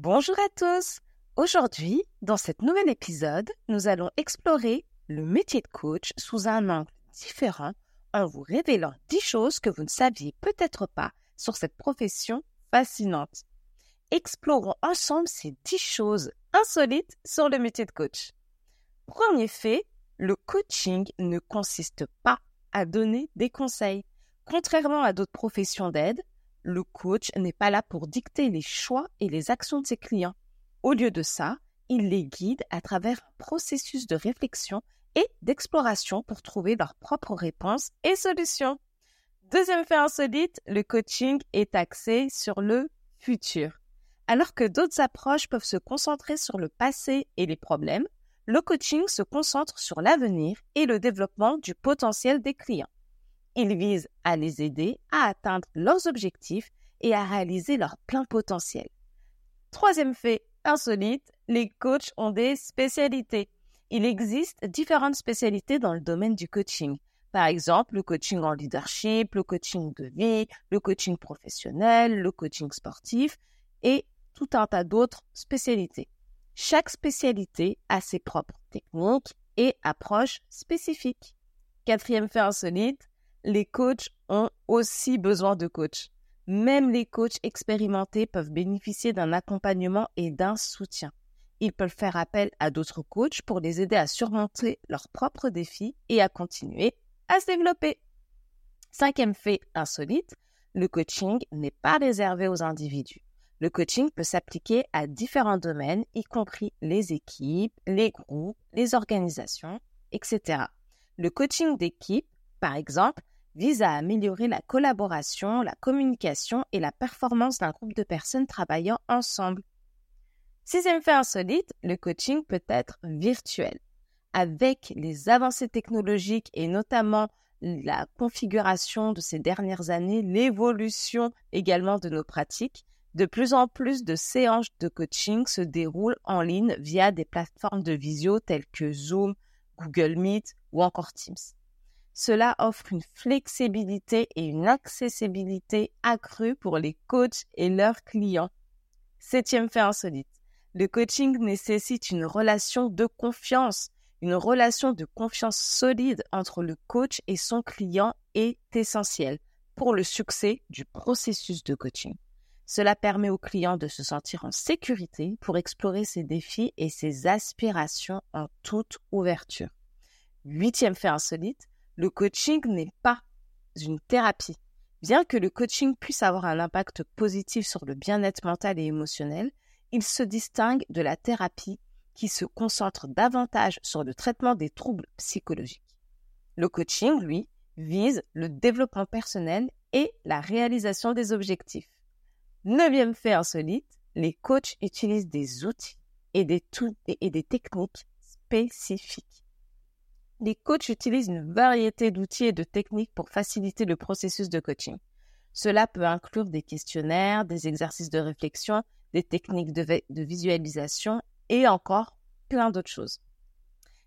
Bonjour à tous. Aujourd'hui, dans cet nouvel épisode, nous allons explorer le métier de coach sous un angle différent en vous révélant 10 choses que vous ne saviez peut-être pas sur cette profession fascinante. Explorons ensemble ces 10 choses insolites sur le métier de coach. Premier fait, le coaching ne consiste pas à donner des conseils. Contrairement à d'autres professions d'aide, le coach n'est pas là pour dicter les choix et les actions de ses clients. Au lieu de ça, il les guide à travers un processus de réflexion et d'exploration pour trouver leurs propres réponses et solutions. Deuxième fait insolite, le coaching est axé sur le futur. Alors que d'autres approches peuvent se concentrer sur le passé et les problèmes, le coaching se concentre sur l'avenir et le développement du potentiel des clients. Il vise à les aider à atteindre leurs objectifs et à réaliser leur plein potentiel. Troisième fait insolite, les coachs ont des spécialités. Il existe différentes spécialités dans le domaine du coaching. Par exemple, le coaching en leadership, le coaching de vie, le coaching professionnel, le coaching sportif et tout un tas d'autres spécialités. Chaque spécialité a ses propres techniques et approches spécifiques. Quatrième fait insolite, les coachs ont aussi besoin de coachs. Même les coachs expérimentés peuvent bénéficier d'un accompagnement et d'un soutien. Ils peuvent faire appel à d'autres coachs pour les aider à surmonter leurs propres défis et à continuer à se développer. Cinquième fait insolite, le coaching n'est pas réservé aux individus. Le coaching peut s'appliquer à différents domaines, y compris les équipes, les groupes, les organisations, etc. Le coaching d'équipe, par exemple, vise à améliorer la collaboration, la communication et la performance d'un groupe de personnes travaillant ensemble. Sixième fait insolite, le coaching peut être virtuel. Avec les avancées technologiques et notamment la configuration de ces dernières années, l'évolution également de nos pratiques, de plus en plus de séances de coaching se déroulent en ligne via des plateformes de visio telles que Zoom, Google Meet ou encore Teams. Cela offre une flexibilité et une accessibilité accrue pour les coachs et leurs clients. Septième fait insolite. Le coaching nécessite une relation de confiance. Une relation de confiance solide entre le coach et son client est essentielle pour le succès du processus de coaching. Cela permet au client de se sentir en sécurité pour explorer ses défis et ses aspirations en toute ouverture. Huitième fait insolite, le coaching n'est pas une thérapie. Bien que le coaching puisse avoir un impact positif sur le bien-être mental et émotionnel, il se distingue de la thérapie qui se concentre davantage sur le traitement des troubles psychologiques. Le coaching, lui, vise le développement personnel et la réalisation des objectifs. Neuvième fait insolite, les coachs utilisent des outils et des, et des techniques spécifiques les coachs utilisent une variété d'outils et de techniques pour faciliter le processus de coaching. Cela peut inclure des questionnaires, des exercices de réflexion, des techniques de, visualisation et encore plein d'autres choses.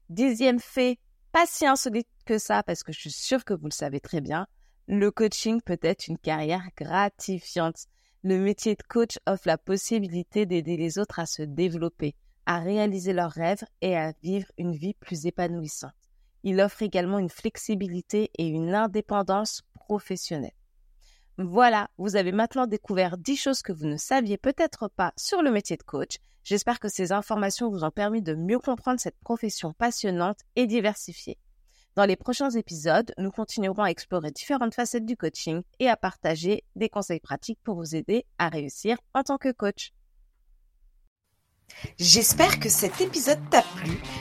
Dixième fait, pas si insolite que ça parce que je suis sûre que vous le savez très bien, le coaching peut être une carrière gratifiante. Le métier de coach offre la possibilité d'aider les autres à se développer, à réaliser leurs rêves et à vivre une vie plus épanouissante. Il offre également une flexibilité et une indépendance professionnelle. Voilà, vous avez maintenant découvert 10 choses que vous ne saviez peut-être pas sur le métier de coach. J'espère que ces informations vous ont permis de mieux comprendre cette profession passionnante et diversifiée. Dans les prochains épisodes, nous continuerons à explorer différentes facettes du coaching et à partager des conseils pratiques pour vous aider à réussir en tant que coach. J'espère que cet épisode t'a plu.